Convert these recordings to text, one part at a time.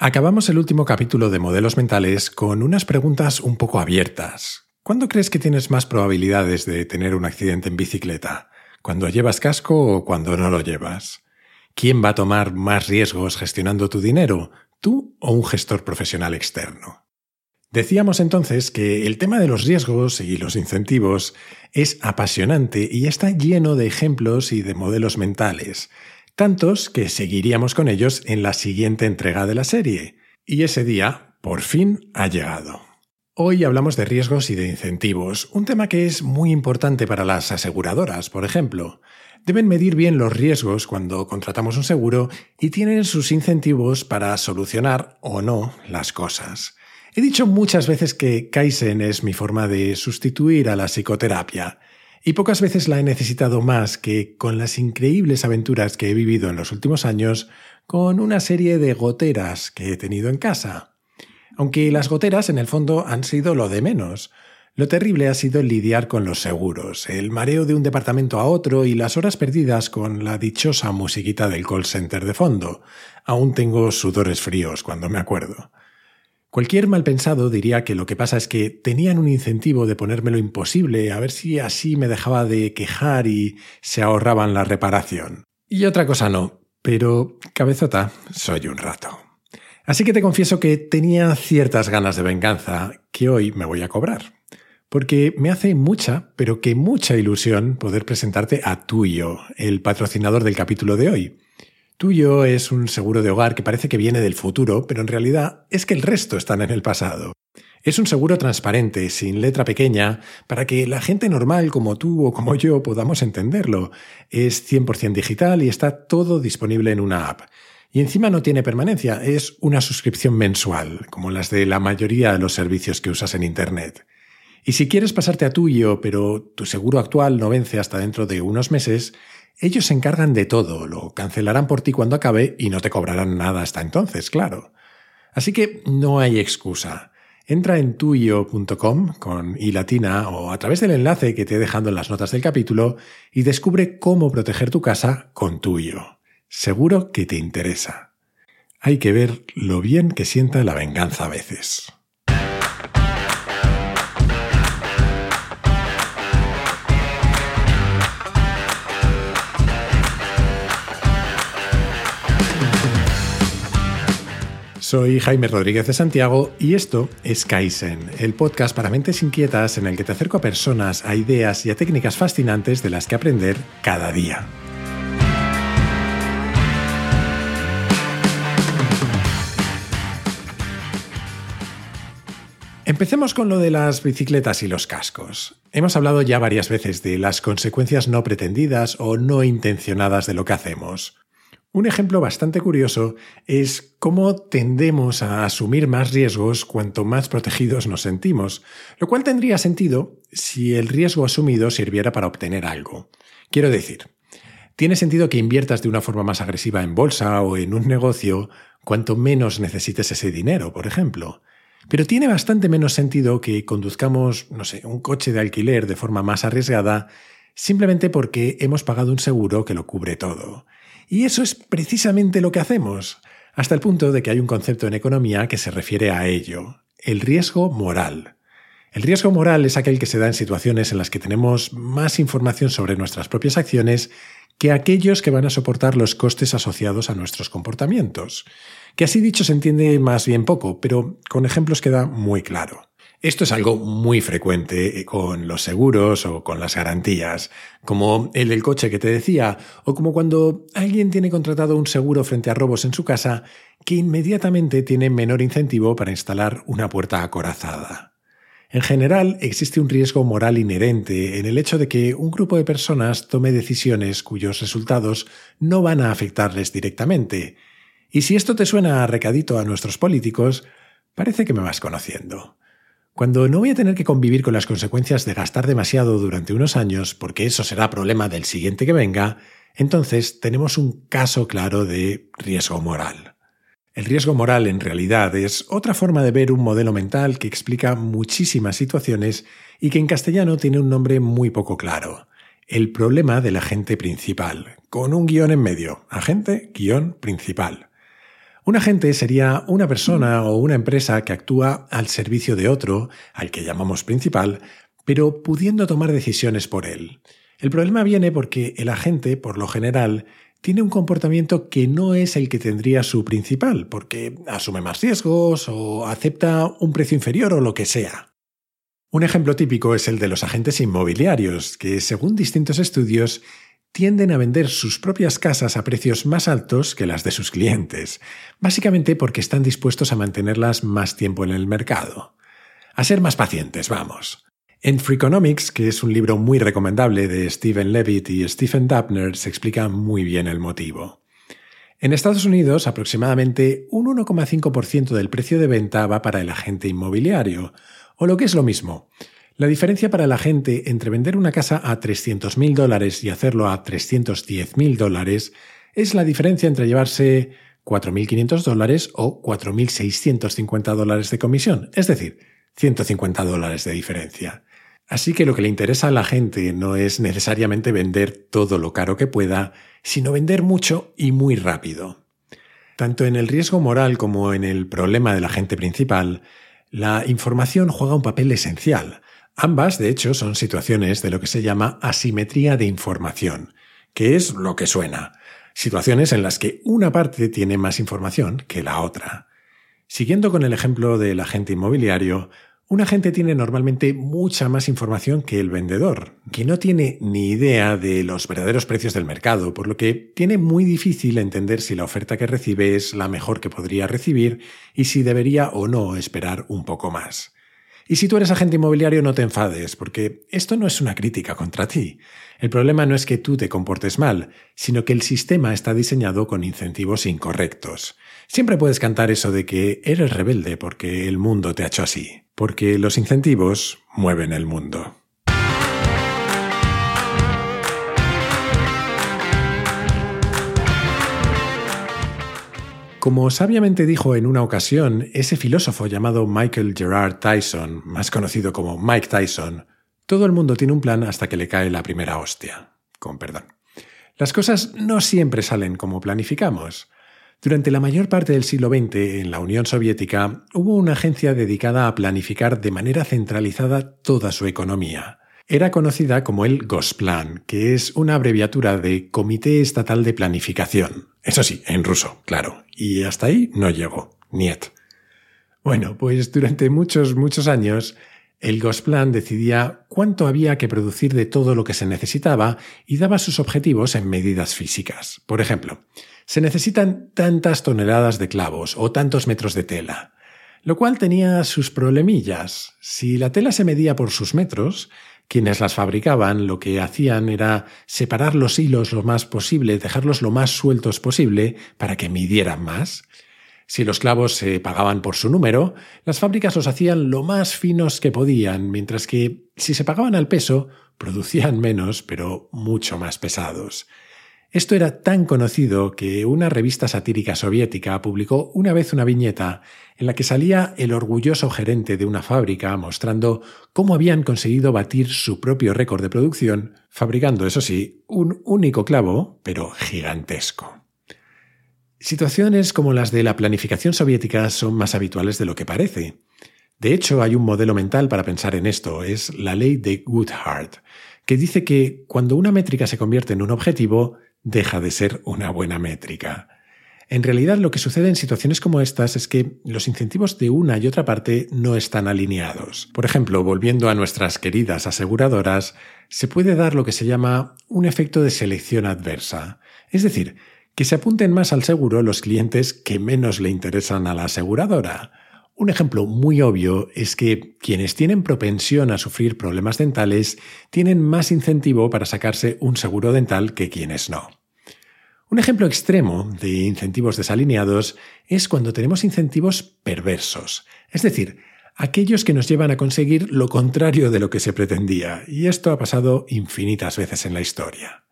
Acabamos el último capítulo de modelos mentales con unas preguntas un poco abiertas. ¿Cuándo crees que tienes más probabilidades de tener un accidente en bicicleta? ¿Cuando llevas casco o cuando no lo llevas? ¿Quién va a tomar más riesgos gestionando tu dinero? ¿Tú o un gestor profesional externo? Decíamos entonces que el tema de los riesgos y los incentivos es apasionante y está lleno de ejemplos y de modelos mentales, tantos que seguiríamos con ellos en la siguiente entrega de la serie. Y ese día, por fin, ha llegado. Hoy hablamos de riesgos y de incentivos, un tema que es muy importante para las aseguradoras, por ejemplo. Deben medir bien los riesgos cuando contratamos un seguro y tienen sus incentivos para solucionar o no las cosas. He dicho muchas veces que Kaizen es mi forma de sustituir a la psicoterapia, y pocas veces la he necesitado más que con las increíbles aventuras que he vivido en los últimos años con una serie de goteras que he tenido en casa. Aunque las goteras en el fondo han sido lo de menos. Lo terrible ha sido lidiar con los seguros, el mareo de un departamento a otro y las horas perdidas con la dichosa musiquita del call center de fondo. Aún tengo sudores fríos cuando me acuerdo. Cualquier mal pensado diría que lo que pasa es que tenían un incentivo de ponérmelo imposible, a ver si así me dejaba de quejar y se ahorraban la reparación. Y otra cosa no, pero cabezota soy un rato. Así que te confieso que tenía ciertas ganas de venganza que hoy me voy a cobrar. Porque me hace mucha, pero que mucha ilusión poder presentarte a Tuyo, el patrocinador del capítulo de hoy. Tuyo es un seguro de hogar que parece que viene del futuro, pero en realidad es que el resto están en el pasado. Es un seguro transparente, sin letra pequeña, para que la gente normal como tú o como yo podamos entenderlo. Es 100% digital y está todo disponible en una app. Y encima no tiene permanencia, es una suscripción mensual, como las de la mayoría de los servicios que usas en Internet. Y si quieres pasarte a tuyo, pero tu seguro actual no vence hasta dentro de unos meses, ellos se encargan de todo, lo cancelarán por ti cuando acabe y no te cobrarán nada hasta entonces, claro. Así que no hay excusa. Entra en tuyo.com con i latina o a través del enlace que te he dejado en las notas del capítulo y descubre cómo proteger tu casa con tuyo. Seguro que te interesa. Hay que ver lo bien que sienta la venganza a veces. Soy Jaime Rodríguez de Santiago y esto es Kaizen, el podcast para mentes inquietas en el que te acerco a personas, a ideas y a técnicas fascinantes de las que aprender cada día. Empecemos con lo de las bicicletas y los cascos. Hemos hablado ya varias veces de las consecuencias no pretendidas o no intencionadas de lo que hacemos. Un ejemplo bastante curioso es cómo tendemos a asumir más riesgos cuanto más protegidos nos sentimos, lo cual tendría sentido si el riesgo asumido sirviera para obtener algo. Quiero decir, tiene sentido que inviertas de una forma más agresiva en bolsa o en un negocio cuanto menos necesites ese dinero, por ejemplo. Pero tiene bastante menos sentido que conduzcamos, no sé, un coche de alquiler de forma más arriesgada simplemente porque hemos pagado un seguro que lo cubre todo. Y eso es precisamente lo que hacemos, hasta el punto de que hay un concepto en economía que se refiere a ello, el riesgo moral. El riesgo moral es aquel que se da en situaciones en las que tenemos más información sobre nuestras propias acciones que aquellos que van a soportar los costes asociados a nuestros comportamientos. Que así dicho se entiende más bien poco, pero con ejemplos queda muy claro. Esto es algo muy frecuente eh, con los seguros o con las garantías, como el del coche que te decía, o como cuando alguien tiene contratado un seguro frente a robos en su casa que inmediatamente tiene menor incentivo para instalar una puerta acorazada. En general, existe un riesgo moral inherente en el hecho de que un grupo de personas tome decisiones cuyos resultados no van a afectarles directamente. Y si esto te suena a recadito a nuestros políticos, parece que me vas conociendo. Cuando no voy a tener que convivir con las consecuencias de gastar demasiado durante unos años, porque eso será problema del siguiente que venga, entonces tenemos un caso claro de riesgo moral. El riesgo moral en realidad es otra forma de ver un modelo mental que explica muchísimas situaciones y que en castellano tiene un nombre muy poco claro. El problema del agente principal, con un guion en medio. Agente, guion, principal. Un agente sería una persona o una empresa que actúa al servicio de otro, al que llamamos principal, pero pudiendo tomar decisiones por él. El problema viene porque el agente, por lo general, tiene un comportamiento que no es el que tendría su principal, porque asume más riesgos o acepta un precio inferior o lo que sea. Un ejemplo típico es el de los agentes inmobiliarios, que según distintos estudios tienden a vender sus propias casas a precios más altos que las de sus clientes, básicamente porque están dispuestos a mantenerlas más tiempo en el mercado. A ser más pacientes, vamos. En Freakonomics, que es un libro muy recomendable de Stephen Levitt y Stephen Dapner, se explica muy bien el motivo. En Estados Unidos, aproximadamente un 1,5% del precio de venta va para el agente inmobiliario, o lo que es lo mismo, la diferencia para la gente entre vender una casa a 300.000 dólares y hacerlo a 310.000 dólares es la diferencia entre llevarse 4.500 dólares o 4.650 dólares de comisión, es decir, 150 dólares de diferencia. Así que lo que le interesa a la gente no es necesariamente vender todo lo caro que pueda, sino vender mucho y muy rápido. Tanto en el riesgo moral como en el problema de la gente principal, la información juega un papel esencial, Ambas, de hecho, son situaciones de lo que se llama asimetría de información, que es lo que suena, situaciones en las que una parte tiene más información que la otra. Siguiendo con el ejemplo del agente inmobiliario, un agente tiene normalmente mucha más información que el vendedor, que no tiene ni idea de los verdaderos precios del mercado, por lo que tiene muy difícil entender si la oferta que recibe es la mejor que podría recibir y si debería o no esperar un poco más. Y si tú eres agente inmobiliario, no te enfades, porque esto no es una crítica contra ti. El problema no es que tú te comportes mal, sino que el sistema está diseñado con incentivos incorrectos. Siempre puedes cantar eso de que eres rebelde porque el mundo te ha hecho así, porque los incentivos mueven el mundo. Como sabiamente dijo en una ocasión ese filósofo llamado Michael Gerard Tyson, más conocido como Mike Tyson, todo el mundo tiene un plan hasta que le cae la primera hostia. Con perdón. Las cosas no siempre salen como planificamos. Durante la mayor parte del siglo XX, en la Unión Soviética, hubo una agencia dedicada a planificar de manera centralizada toda su economía. Era conocida como el Gosplan, que es una abreviatura de Comité Estatal de Planificación. Eso sí, en ruso, claro. Y hasta ahí no llegó. Niet. Bueno, pues durante muchos, muchos años, el Gosplan decidía cuánto había que producir de todo lo que se necesitaba y daba sus objetivos en medidas físicas. Por ejemplo, se necesitan tantas toneladas de clavos o tantos metros de tela, lo cual tenía sus problemillas. Si la tela se medía por sus metros, quienes las fabricaban lo que hacían era separar los hilos lo más posible, dejarlos lo más sueltos posible para que midieran más. Si los clavos se pagaban por su número, las fábricas los hacían lo más finos que podían, mientras que si se pagaban al peso, producían menos, pero mucho más pesados. Esto era tan conocido que una revista satírica soviética publicó una vez una viñeta en la que salía el orgulloso gerente de una fábrica mostrando cómo habían conseguido batir su propio récord de producción, fabricando, eso sí, un único clavo, pero gigantesco. Situaciones como las de la planificación soviética son más habituales de lo que parece. De hecho, hay un modelo mental para pensar en esto, es la ley de Goodhart, que dice que cuando una métrica se convierte en un objetivo, deja de ser una buena métrica. En realidad lo que sucede en situaciones como estas es que los incentivos de una y otra parte no están alineados. Por ejemplo, volviendo a nuestras queridas aseguradoras, se puede dar lo que se llama un efecto de selección adversa. Es decir, que se apunten más al seguro los clientes que menos le interesan a la aseguradora. Un ejemplo muy obvio es que quienes tienen propensión a sufrir problemas dentales tienen más incentivo para sacarse un seguro dental que quienes no. Un ejemplo extremo de incentivos desalineados es cuando tenemos incentivos perversos, es decir, aquellos que nos llevan a conseguir lo contrario de lo que se pretendía, y esto ha pasado infinitas veces en la historia.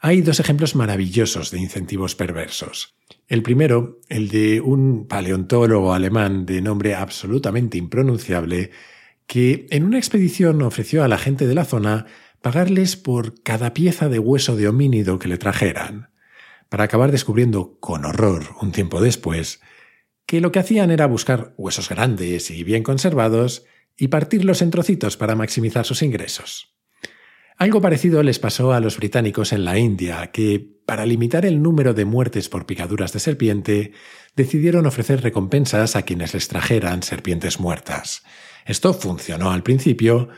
Hay dos ejemplos maravillosos de incentivos perversos. El primero, el de un paleontólogo alemán de nombre absolutamente impronunciable, que en una expedición ofreció a la gente de la zona pagarles por cada pieza de hueso de homínido que le trajeran, para acabar descubriendo con horror un tiempo después que lo que hacían era buscar huesos grandes y bien conservados y partirlos en trocitos para maximizar sus ingresos. Algo parecido les pasó a los británicos en la India, que, para limitar el número de muertes por picaduras de serpiente, decidieron ofrecer recompensas a quienes les trajeran serpientes muertas. Esto funcionó al principio,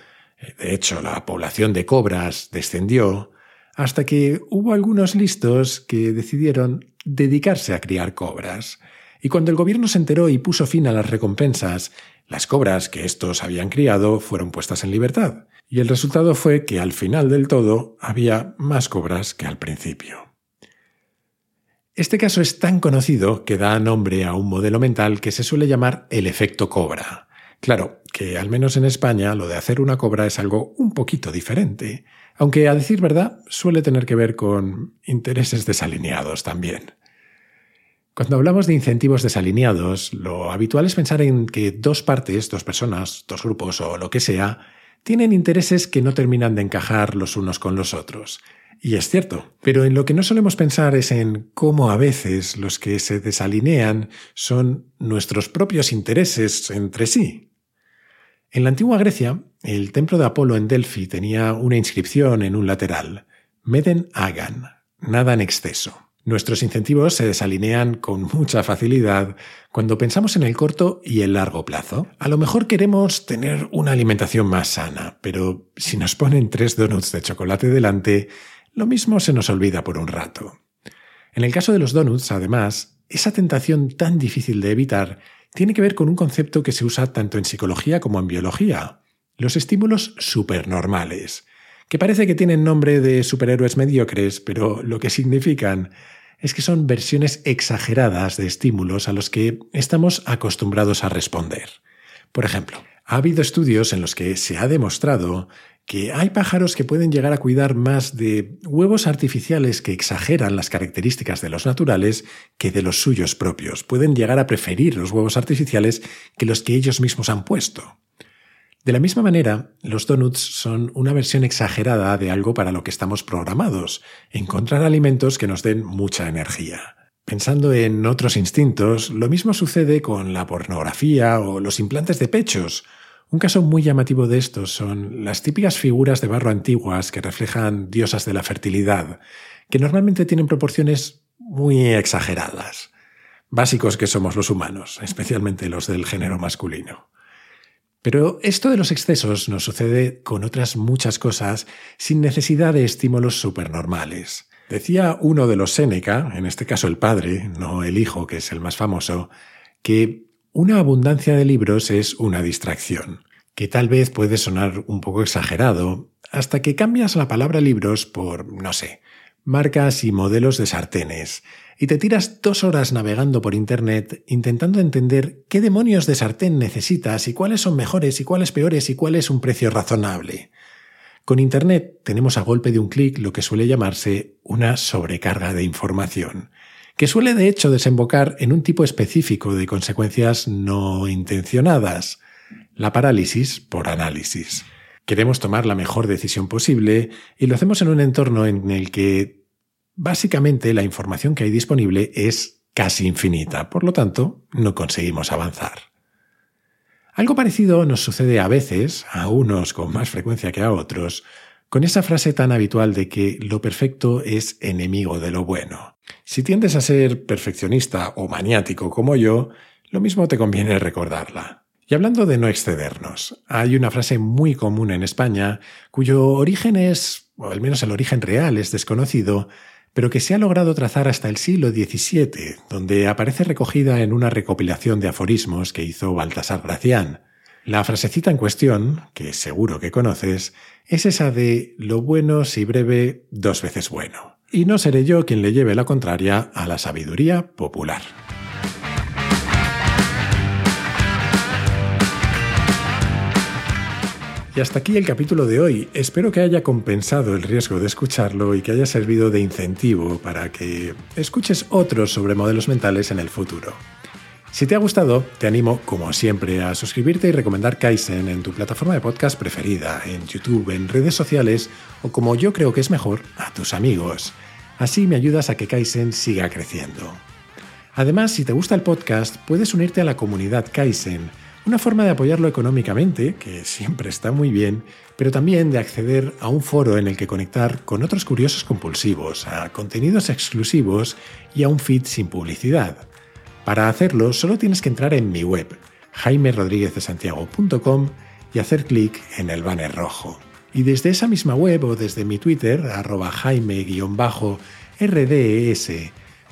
de hecho la población de cobras descendió, hasta que hubo algunos listos que decidieron dedicarse a criar cobras. Y cuando el gobierno se enteró y puso fin a las recompensas, las cobras que estos habían criado fueron puestas en libertad. Y el resultado fue que al final del todo había más cobras que al principio. Este caso es tan conocido que da nombre a un modelo mental que se suele llamar el efecto cobra. Claro, que al menos en España lo de hacer una cobra es algo un poquito diferente, aunque a decir verdad suele tener que ver con intereses desalineados también. Cuando hablamos de incentivos desalineados, lo habitual es pensar en que dos partes, dos personas, dos grupos o lo que sea, tienen intereses que no terminan de encajar los unos con los otros. Y es cierto, pero en lo que no solemos pensar es en cómo a veces los que se desalinean son nuestros propios intereses entre sí. En la antigua Grecia, el templo de Apolo en Delphi tenía una inscripción en un lateral, Meden Agan, nada en exceso. Nuestros incentivos se desalinean con mucha facilidad cuando pensamos en el corto y el largo plazo. A lo mejor queremos tener una alimentación más sana, pero si nos ponen tres donuts de chocolate delante, lo mismo se nos olvida por un rato. En el caso de los donuts, además, esa tentación tan difícil de evitar tiene que ver con un concepto que se usa tanto en psicología como en biología, los estímulos supernormales que parece que tienen nombre de superhéroes mediocres, pero lo que significan es que son versiones exageradas de estímulos a los que estamos acostumbrados a responder. Por ejemplo, ha habido estudios en los que se ha demostrado que hay pájaros que pueden llegar a cuidar más de huevos artificiales que exageran las características de los naturales que de los suyos propios. Pueden llegar a preferir los huevos artificiales que los que ellos mismos han puesto. De la misma manera, los donuts son una versión exagerada de algo para lo que estamos programados, encontrar alimentos que nos den mucha energía. Pensando en otros instintos, lo mismo sucede con la pornografía o los implantes de pechos. Un caso muy llamativo de estos son las típicas figuras de barro antiguas que reflejan diosas de la fertilidad, que normalmente tienen proporciones muy exageradas. Básicos que somos los humanos, especialmente los del género masculino. Pero esto de los excesos nos sucede con otras muchas cosas sin necesidad de estímulos supernormales. Decía uno de los Séneca, en este caso el padre, no el hijo, que es el más famoso, que una abundancia de libros es una distracción, que tal vez puede sonar un poco exagerado, hasta que cambias la palabra libros por, no sé, marcas y modelos de sartenes, y te tiras dos horas navegando por Internet intentando entender qué demonios de sartén necesitas y cuáles son mejores y cuáles peores y cuál es un precio razonable. Con Internet tenemos a golpe de un clic lo que suele llamarse una sobrecarga de información, que suele de hecho desembocar en un tipo específico de consecuencias no intencionadas, la parálisis por análisis. Queremos tomar la mejor decisión posible y lo hacemos en un entorno en el que Básicamente la información que hay disponible es casi infinita, por lo tanto, no conseguimos avanzar. Algo parecido nos sucede a veces, a unos con más frecuencia que a otros, con esa frase tan habitual de que lo perfecto es enemigo de lo bueno. Si tiendes a ser perfeccionista o maniático como yo, lo mismo te conviene recordarla. Y hablando de no excedernos, hay una frase muy común en España cuyo origen es, o al menos el origen real es desconocido, pero que se ha logrado trazar hasta el siglo XVII, donde aparece recogida en una recopilación de aforismos que hizo Baltasar Gracián. La frasecita en cuestión, que seguro que conoces, es esa de lo bueno si breve, dos veces bueno. Y no seré yo quien le lleve la contraria a la sabiduría popular. Y hasta aquí el capítulo de hoy. Espero que haya compensado el riesgo de escucharlo y que haya servido de incentivo para que escuches otros sobre modelos mentales en el futuro. Si te ha gustado, te animo, como siempre, a suscribirte y recomendar Kaizen en tu plataforma de podcast preferida, en YouTube, en redes sociales o, como yo creo que es mejor, a tus amigos. Así me ayudas a que Kaizen siga creciendo. Además, si te gusta el podcast, puedes unirte a la comunidad Kaizen, una forma de apoyarlo económicamente, que siempre está muy bien, pero también de acceder a un foro en el que conectar con otros curiosos compulsivos, a contenidos exclusivos y a un feed sin publicidad. Para hacerlo, solo tienes que entrar en mi web, jaimerodríguezdesantiago.com y hacer clic en el banner rojo. Y desde esa misma web o desde mi Twitter, arroba jaime-rdes,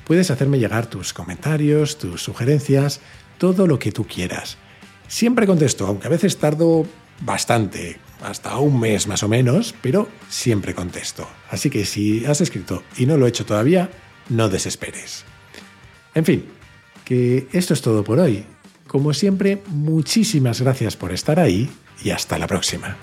puedes hacerme llegar tus comentarios, tus sugerencias, todo lo que tú quieras. Siempre contesto, aunque a veces tardo bastante, hasta un mes más o menos, pero siempre contesto. Así que si has escrito y no lo he hecho todavía, no desesperes. En fin, que esto es todo por hoy. Como siempre, muchísimas gracias por estar ahí y hasta la próxima.